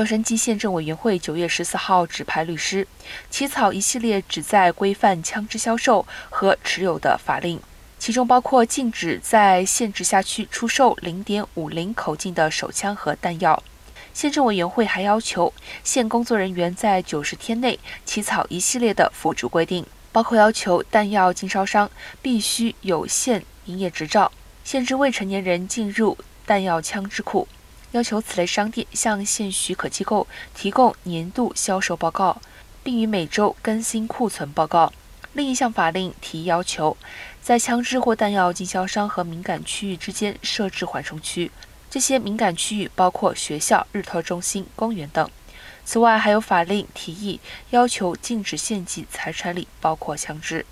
洛杉矶县政委员会九月十四号指派律师起草一系列旨在规范枪支销售和持有的法令，其中包括禁止在县直辖区出售零点五零口径的手枪和弹药。县政委员会还要求县工作人员在九十天内起草一系列的辅助规定，包括要求弹药经销商必须有县营业执照，限制未成年人进入弹药枪支库。要求此类商店向县许可机构提供年度销售报告，并于每周更新库存报告。另一项法令提要求，在枪支或弹药经销商和敏感区域之间设置缓冲区，这些敏感区域包括学校、日托中心、公园等。此外，还有法令提议要求禁止县级财产里包括枪支。